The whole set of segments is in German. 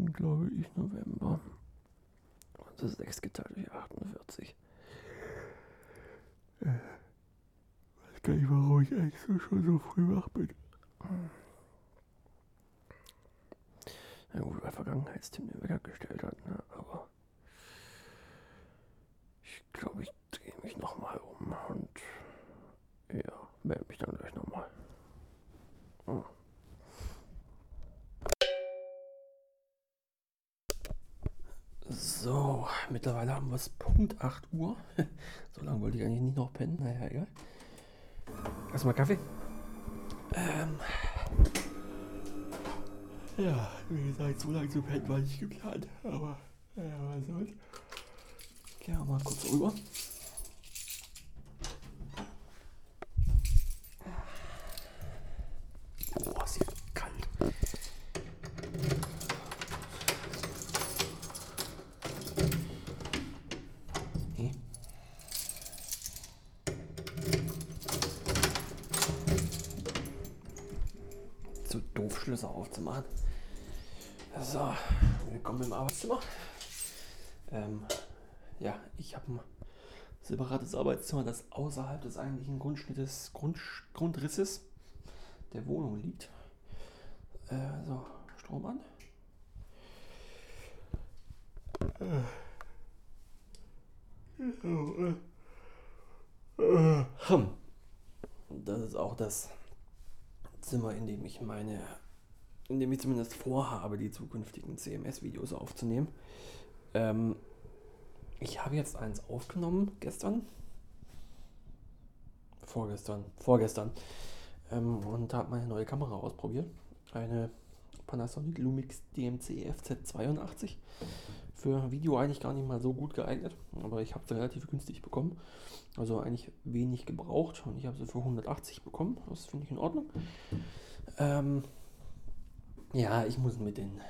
20. glaube ich November. Und das ist 6 geteilt durch 48. Äh, weiß gar nicht, warum ich eigentlich so schon so früh wach bin. Ja gut, weil Vergangenheitsteam den Wecker gestellt hat, ne? aber ich glaube, ich drehe mich nochmal um und ja, melde mich dann gleich nochmal. Hm. So, mittlerweile haben wir es Punkt 8 Uhr. so lange wollte ich eigentlich nicht noch pennen. Naja, egal. Erstmal Kaffee. Ähm. Ja, wie gesagt, so lange zu pennen war nicht geplant. Aber, ja, was soll's. Gehen wir mal kurz rüber. Aufzumachen. So, willkommen im Arbeitszimmer. Ähm, ja, ich habe ein separates Arbeitszimmer, das außerhalb des eigentlichen Grundschnittes, Grund, Grundrisses der Wohnung liegt. Äh, so, Strom an. Hm. Das ist auch das Zimmer, in dem ich meine, in dem ich zumindest vorhabe, die zukünftigen CMS-Videos aufzunehmen. Ähm, ich habe jetzt eins aufgenommen gestern. Vorgestern. Vorgestern. Ähm, und habe meine neue Kamera ausprobiert. Eine Panasonic Lumix DMC FZ82. Für Video eigentlich gar nicht mal so gut geeignet, aber ich habe sie relativ günstig bekommen. Also eigentlich wenig gebraucht und ich habe sie für 180 bekommen. Das finde ich in Ordnung. Ähm, ja, ich muss mit den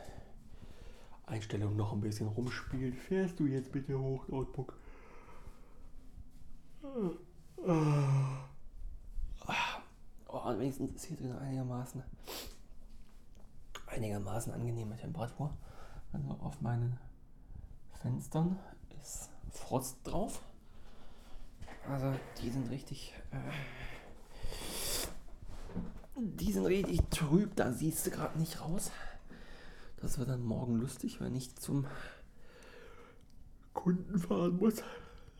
Einstellungen noch ein bisschen rumspielen. Fährst du jetzt bitte hoch, Notebook? Oh, wenigstens ist hier drin einigermaßen, einigermaßen angenehme Temperatur. Also auf meinen Fenstern ist Frost drauf. Also die sind richtig. Äh, die sind richtig trüb, da siehst du gerade nicht raus. Das wird dann morgen lustig, wenn ich zum Kunden fahren muss.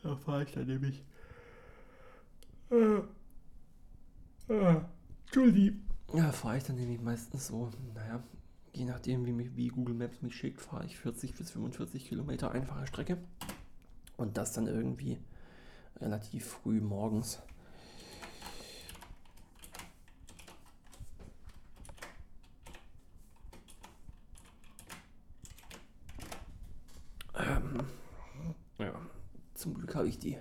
Da fahre ich dann nämlich. Äh, äh, Entschuldigung. Ja, fahre ich dann nämlich meistens so, naja, je nachdem, wie, mich, wie Google Maps mich schickt, fahre ich 40 bis 45 Kilometer einfache Strecke. Und das dann irgendwie relativ früh morgens. Ähm, ja, zum Glück habe ich die.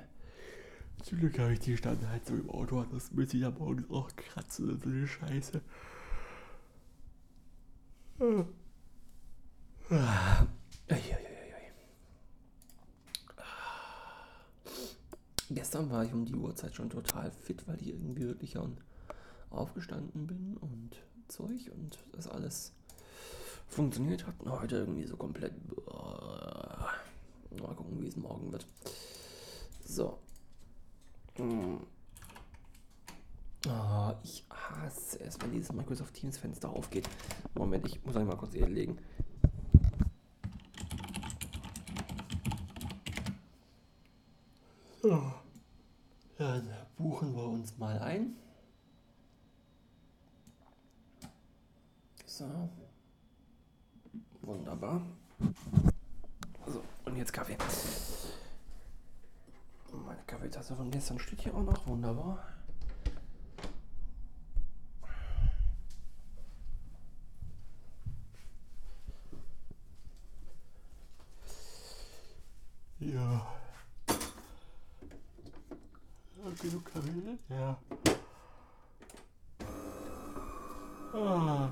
Zum Glück habe ich die Standheizung im Auto, das müsste ich ja morgens auch kratzen und so eine Scheiße. Ah. Gestern war ich um die Uhrzeit schon total fit, weil ich irgendwie wirklich schon aufgestanden bin und Zeug und das alles funktioniert hat. Und heute irgendwie so komplett. Mal gucken, wie es morgen wird. So. Oh, ich hasse es, wenn dieses Microsoft Teams Fenster aufgeht. Moment, ich muss euch mal kurz legen. So. Dann buchen wir uns mal ein. So. Wunderbar. So, und jetzt Kaffee. Kaffeetasse von gestern steht hier auch noch. Wunderbar. Ja. genug Kaffee? Ja. Ah.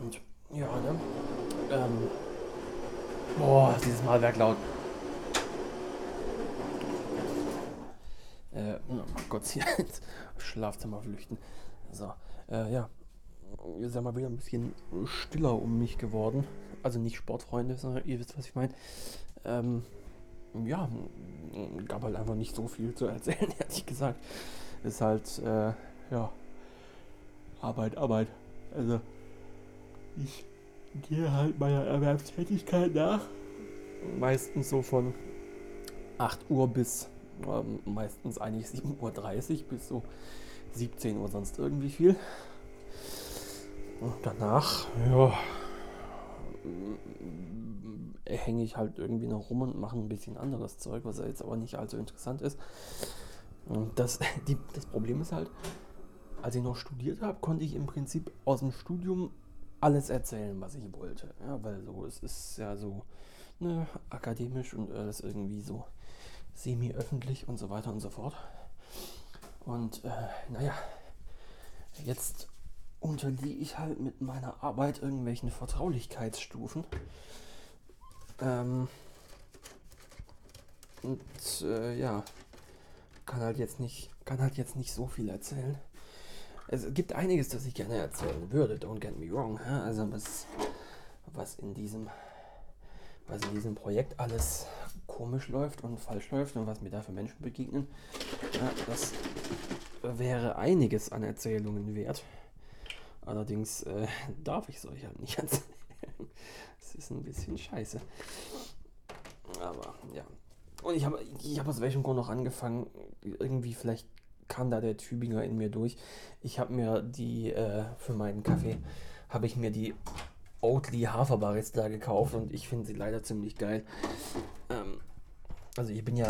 Und ja, ne? Ähm. Malwerk laut. Äh, mal kurz hier ins Schlafzimmer flüchten. So, äh, ja. ist ja mal wieder ein bisschen stiller um mich geworden. Also nicht Sportfreunde, sondern ihr wisst, was ich meine. Ähm, ja, gab halt einfach nicht so viel zu erzählen, ehrlich gesagt. Ist halt, äh, ja, Arbeit, Arbeit. Also, ich gehe halt meiner Erwerbstätigkeit nach. Meistens so von 8 Uhr bis ähm, meistens eigentlich 7.30 Uhr bis so 17 Uhr sonst irgendwie viel. Und danach, ja, hänge ich halt irgendwie noch rum und mache ein bisschen anderes Zeug, was jetzt aber nicht allzu interessant ist. Und das, die, das Problem ist halt, als ich noch studiert habe, konnte ich im Prinzip aus dem Studium alles erzählen, was ich wollte. Ja, weil so, es ist ja so ne, akademisch und alles irgendwie so semi-öffentlich und so weiter und so fort. Und äh, naja, jetzt unterliege ich halt mit meiner Arbeit irgendwelchen Vertraulichkeitsstufen. Ähm, und äh, ja, kann halt jetzt nicht, kann halt jetzt nicht so viel erzählen. Es gibt einiges, das ich gerne erzählen würde, don't get me wrong. Also was, was in diesem, was in diesem Projekt alles komisch läuft und falsch läuft und was mir da für Menschen begegnen, ja, das wäre einiges an Erzählungen wert. Allerdings äh, darf ich es euch halt nicht erzählen. Das ist ein bisschen scheiße. Aber ja. Und ich habe ich hab aus welchem Grund noch angefangen, irgendwie vielleicht kam da der Tübinger in mir durch. Ich habe mir die, äh, für meinen Kaffee, habe ich mir die Oatly Haferbarista gekauft und ich finde sie leider ziemlich geil. Ähm, also ich bin ja,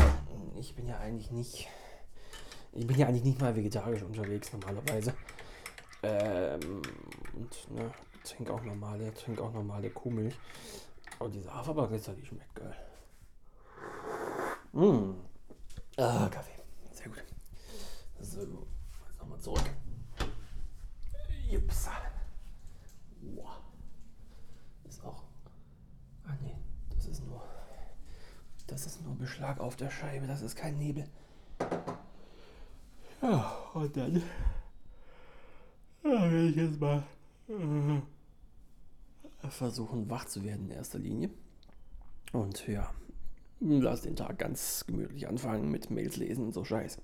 ich bin ja eigentlich nicht, ich bin ja eigentlich nicht mal vegetarisch unterwegs normalerweise. Ähm, und ne, trinke auch normale, trinke auch normale Kuhmilch. Aber diese Haferbarista, die schmeckt geil. Mmh. Ah, Kaffee. Sehr gut. So, jetzt nochmal zurück. Jups. Wow. Ist auch. Ah nee, das ist nur. Das ist nur Beschlag auf der Scheibe, das ist kein Nebel. Ja, und dann ja, werde ich jetzt mal äh, versuchen, wach zu werden in erster Linie. Und ja, lass den Tag ganz gemütlich anfangen mit Mails lesen und so Scheiß.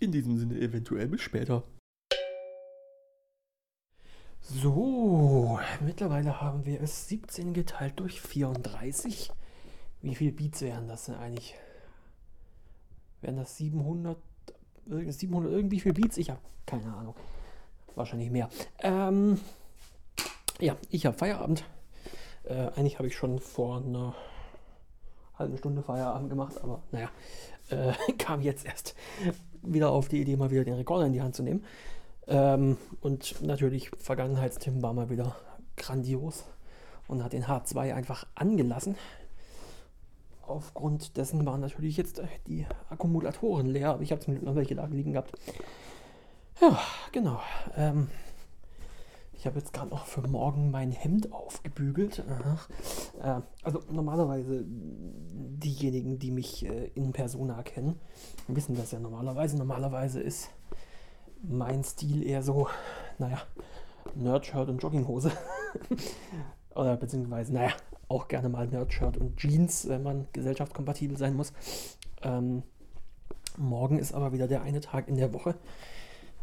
In diesem Sinne eventuell bis später. So, mittlerweile haben wir es 17 geteilt durch 34. Wie viele Beats wären das denn eigentlich? Wären das 700 700 irgendwie viel Beats. Ich habe keine Ahnung. Wahrscheinlich mehr. Ähm, ja, ich habe Feierabend. Äh, eigentlich habe ich schon vor einer halben Stunde Feierabend gemacht, aber naja, äh, kam jetzt erst wieder auf die Idee, mal wieder den Rekorder in die Hand zu nehmen. Ähm, und natürlich, Vergangenheitstim war mal wieder grandios und hat den H2 einfach angelassen aufgrund dessen waren natürlich jetzt äh, die Akkumulatoren leer, aber ich habe zum Glück noch welche da liegen gehabt. Ja, genau. Ähm, ich habe jetzt gerade noch für morgen mein Hemd aufgebügelt. Äh, also normalerweise diejenigen, die mich äh, in Persona kennen, wissen das ja normalerweise. Normalerweise ist mein Stil eher so, naja, Nerdshirt und Jogginghose. Oder beziehungsweise, naja, auch gerne mal Nerdshirt und Jeans, wenn man gesellschaftskompatibel sein muss. Ähm, morgen ist aber wieder der eine Tag in der Woche,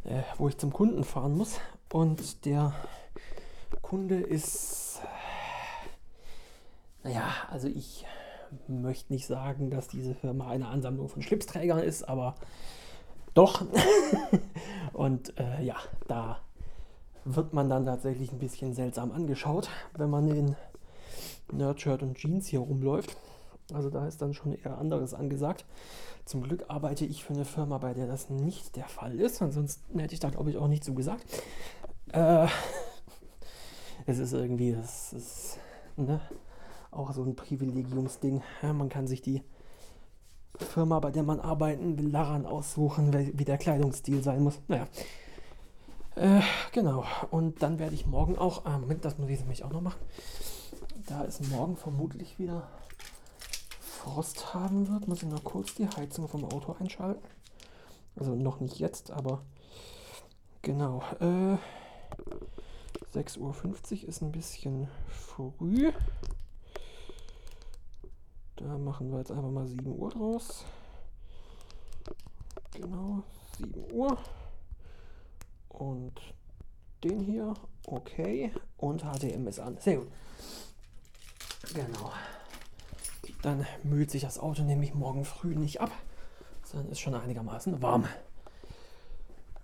äh, wo ich zum Kunden fahren muss. Und der Kunde ist, naja, also ich möchte nicht sagen, dass diese Firma eine Ansammlung von Schlipsträgern ist, aber doch. und äh, ja, da wird man dann tatsächlich ein bisschen seltsam angeschaut, wenn man in Nerdshirt und Jeans hier rumläuft. Also da ist dann schon eher anderes angesagt. Zum Glück arbeite ich für eine Firma, bei der das nicht der Fall ist. Ansonsten hätte ich da, glaube ich, auch nicht so gesagt. Äh, es ist irgendwie, das ist ne, auch so ein Privilegiumsding. Ja, man kann sich die Firma, bei der man arbeiten will, daran aussuchen, wie der Kleidungsstil sein muss. Naja. Äh, genau. Und dann werde ich morgen auch. Ah, Moment, das muss ich nämlich auch noch machen da es morgen vermutlich wieder Frost haben wird, muss ich noch kurz die Heizung vom Auto einschalten. Also noch nicht jetzt, aber Genau. Äh, 6.50 Uhr ist ein bisschen früh. Da machen wir jetzt einfach mal 7 Uhr draus. Genau, 7 Uhr. Und den hier, okay. Und HDMS an. Sehr gut. Genau. Dann mühlt sich das Auto nämlich morgen früh nicht ab, sondern ist schon einigermaßen warm.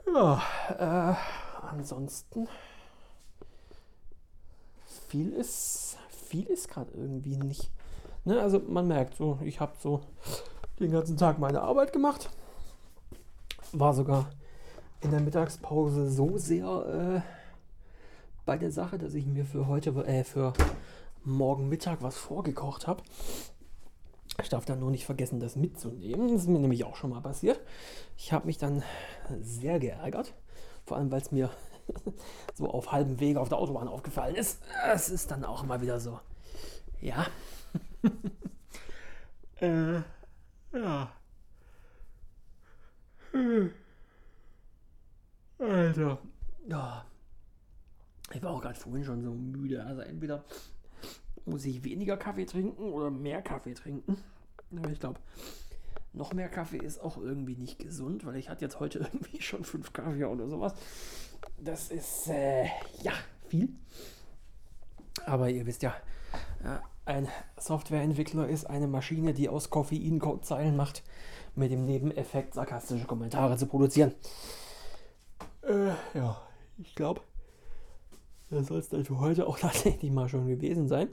Ja, äh, ansonsten viel ist viel ist gerade irgendwie nicht. Ne, also man merkt so, ich habe so den ganzen Tag meine Arbeit gemacht, war sogar in der Mittagspause so sehr äh, bei der Sache, dass ich mir für heute, äh, für morgen Mittag was vorgekocht habe. Ich darf dann nur nicht vergessen, das mitzunehmen. Das ist mir nämlich auch schon mal passiert. Ich habe mich dann sehr geärgert. Vor allem, weil es mir so auf halbem Weg auf der Autobahn aufgefallen ist. Es ist dann auch immer wieder so. Ja. äh, ja. Alter. Ja. Ich war auch gerade vorhin schon so müde. Also entweder muss ich weniger Kaffee trinken oder mehr Kaffee trinken. Aber ich glaube, noch mehr Kaffee ist auch irgendwie nicht gesund, weil ich hatte jetzt heute irgendwie schon fünf Kaffee oder sowas. Das ist, äh, ja, viel. Aber ihr wisst ja, ein Softwareentwickler ist eine Maschine, die aus Koffein Codezeilen macht, mit dem Nebeneffekt sarkastische Kommentare zu produzieren. Äh, ja, ich glaube, das soll es dann für heute auch tatsächlich mal schon gewesen sein.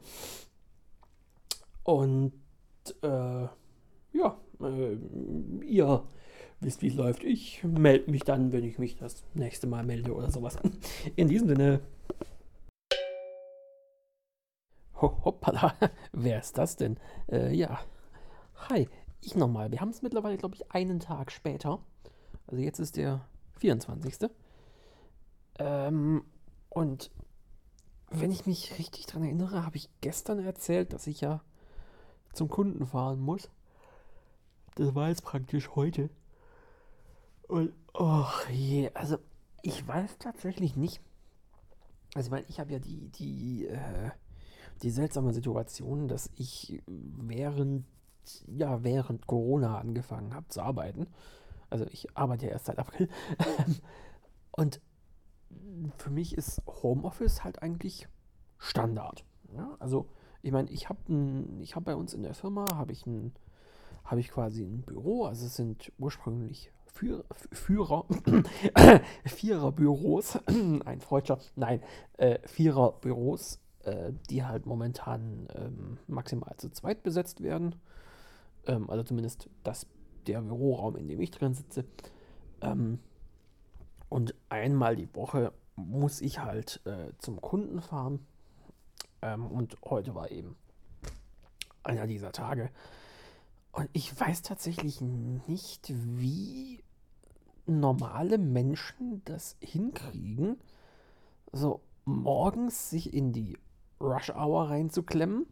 Und äh, ja, äh, ihr wisst, wie es läuft. Ich melde mich dann, wenn ich mich das nächste Mal melde oder sowas. In diesem Sinne. Hoppala, wer ist das denn? Äh, ja, hi, ich nochmal. Wir haben es mittlerweile, glaube ich, einen Tag später. Also jetzt ist der 24. Ähm, und wenn ich mich richtig daran erinnere, habe ich gestern erzählt, dass ich ja zum Kunden fahren muss. Das war jetzt praktisch heute. Und, oh je, also ich weiß tatsächlich nicht. Also ich ich habe ja die, die, äh, die seltsame Situation, dass ich während, ja, während Corona angefangen habe zu arbeiten. Also ich arbeite ja erst seit April. Und für mich ist Homeoffice halt eigentlich Standard. Ja? Also ich meine, ich habe ich habe bei uns in der Firma habe ich ein habe ich quasi ein Büro. Also es sind ursprünglich Führer, Führer Vierer-Büros, ein Freudscher, nein, äh, Vierer-Büros, äh, die halt momentan ähm, maximal zu zweit besetzt werden. Ähm, also zumindest das, der Büroraum, in dem ich drin sitze. Ähm, und einmal die Woche muss ich halt äh, zum Kunden fahren. Ähm, und heute war eben einer dieser Tage. Und ich weiß tatsächlich nicht, wie normale Menschen das hinkriegen, so morgens sich in die Rush Hour reinzuklemmen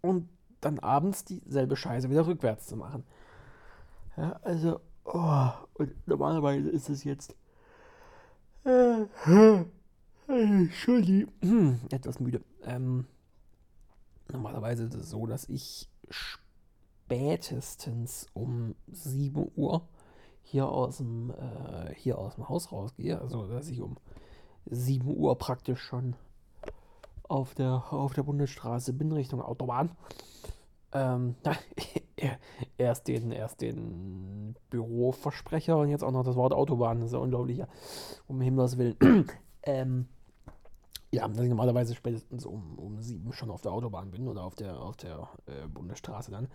und dann abends dieselbe Scheiße wieder rückwärts zu machen. Ja, also, oh, und normalerweise ist es jetzt. Äh, Entschuldigung, hm, etwas müde. Ähm, normalerweise ist es so, dass ich spätestens um 7 Uhr hier aus dem, äh, hier aus dem Haus rausgehe. Also, dass ich um 7 Uhr praktisch schon auf der, auf der Bundesstraße bin Richtung Autobahn. Ähm, erst den, erst den Büroversprecher und jetzt auch noch das Wort Autobahn. Das ist ja unglaublich. Um Himmels Willen. ähm, ja, dass ich normalerweise spätestens um, um sieben schon auf der Autobahn bin oder auf der, auf der äh, Bundesstraße dann.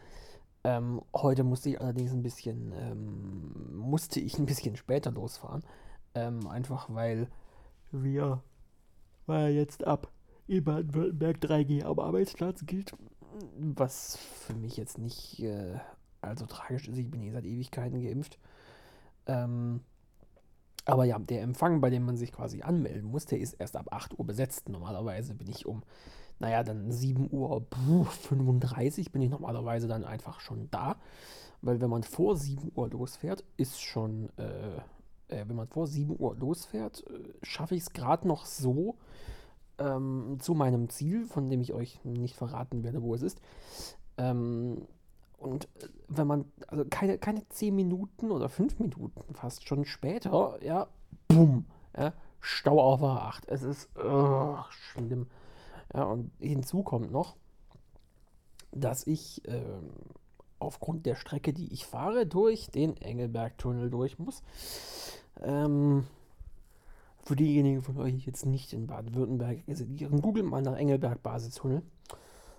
Ähm, heute musste ich allerdings ein bisschen, ähm, musste ich ein bisschen später losfahren. Ähm, einfach weil wir, weil jetzt ab in Baden-Württemberg 3G am Arbeitsplatz gilt. Was für mich jetzt nicht äh, allzu tragisch ist. Ich bin eh seit Ewigkeiten geimpft. Ähm, aber ja, der Empfang, bei dem man sich quasi anmelden muss, der ist erst ab 8 Uhr besetzt. Normalerweise bin ich um, naja, dann 7 Uhr 35 bin ich normalerweise dann einfach schon da. Weil wenn man vor 7 Uhr losfährt, ist schon, äh, äh, wenn man vor 7 Uhr losfährt, äh, schaffe ich es gerade noch so ähm, zu meinem Ziel, von dem ich euch nicht verraten werde, wo es ist. Ähm, und äh, wenn man, also keine, keine 10 Minuten oder 5 Minuten fast schon später, ja, bumm, ja, Stau auf A8. Es ist oh, schlimm. Ja, und hinzu kommt noch, dass ich ähm, aufgrund der Strecke, die ich fahre, durch den Engelberg-Tunnel durch muss. Ähm, für diejenigen von euch, die jetzt nicht in Baden-Württemberg residieren, googelt mal nach Engelberg-Basistunnel.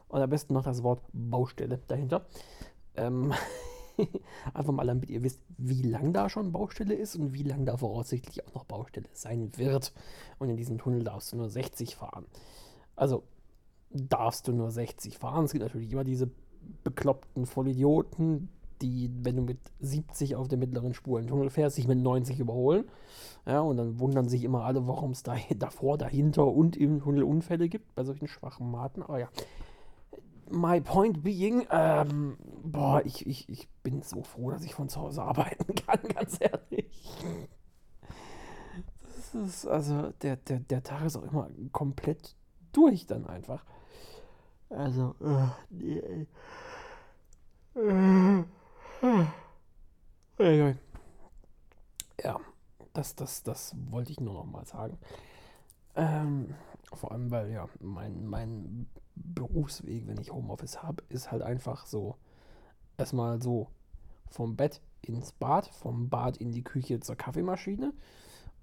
Und am besten noch das Wort Baustelle dahinter. Ähm, einfach mal, damit ihr wisst, wie lang da schon Baustelle ist und wie lang da voraussichtlich auch noch Baustelle sein wird. Und in diesem Tunnel darfst du nur 60 fahren. Also darfst du nur 60 fahren. Es gibt natürlich immer diese bekloppten Vollidioten, die, wenn du mit 70 auf der mittleren Spur in den Tunnel fährst, sich mit 90 überholen. Ja, und dann wundern sich immer alle, warum es da, davor, dahinter und im Tunnel Unfälle gibt bei solchen schwachen Maten. Aber ja, my point being, ähm, boah, ich, ich, ich bin so froh, dass ich von zu Hause arbeiten kann, ganz ehrlich. Das ist, also, der, der, der Tag ist auch immer komplett durch dann einfach. Also, äh, nee, äh, äh, ja, das, das, das wollte ich nur noch mal sagen. Ähm, vor allem, weil ja, mein, mein Berufsweg, wenn ich Homeoffice habe, ist halt einfach so. Erstmal so vom Bett ins Bad, vom Bad in die Küche zur Kaffeemaschine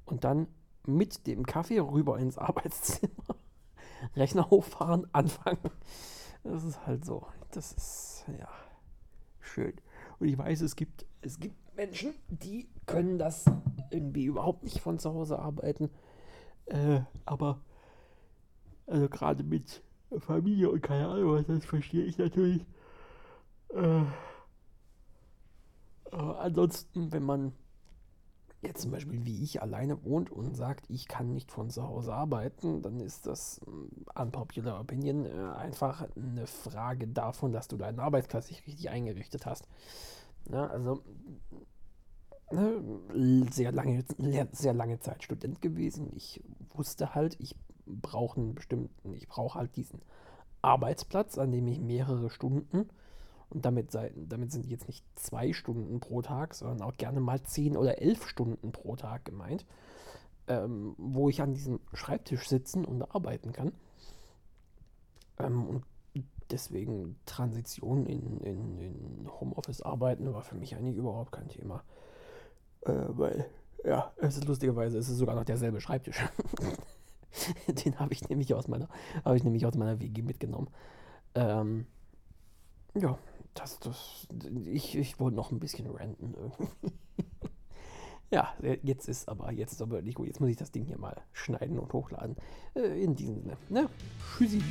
und dann mit dem Kaffee rüber ins Arbeitszimmer. Rechner hochfahren, anfangen. Das ist halt so. Das ist, ja, schön. Und ich weiß, es gibt, es gibt Menschen, die können das irgendwie überhaupt nicht von zu Hause arbeiten. Äh, aber, also gerade mit Familie und keine Ahnung was, das verstehe ich natürlich. Äh, ansonsten, wenn man jetzt zum Beispiel wie ich alleine wohnt und sagt, ich kann nicht von zu Hause arbeiten, dann ist das äh, unpopular opinion äh, einfach eine Frage davon, dass du deinen Arbeitsplatz nicht richtig eingerichtet hast. Ja, also ne, sehr lange, sehr lange Zeit Student gewesen. Ich wusste halt, ich brauche einen bestimmten, ich brauche halt diesen Arbeitsplatz, an dem ich mehrere Stunden und damit, damit sind jetzt nicht zwei Stunden pro Tag, sondern auch gerne mal zehn oder elf Stunden pro Tag gemeint, ähm, wo ich an diesem Schreibtisch sitzen und arbeiten kann. Ähm, und deswegen Transition in, in, in Homeoffice arbeiten war für mich eigentlich überhaupt kein Thema. Äh, weil, ja, es ist lustigerweise, es ist sogar noch derselbe Schreibtisch. Den habe ich nämlich aus meiner, habe ich nämlich aus meiner WG mitgenommen. Ähm, ja, das, das, ich, ich wollte noch ein bisschen ranten irgendwie. ja, jetzt ist aber, jetzt ist aber nicht gut. Jetzt muss ich das Ding hier mal schneiden und hochladen. Äh, in diesem Sinne, ne? Tschüssi.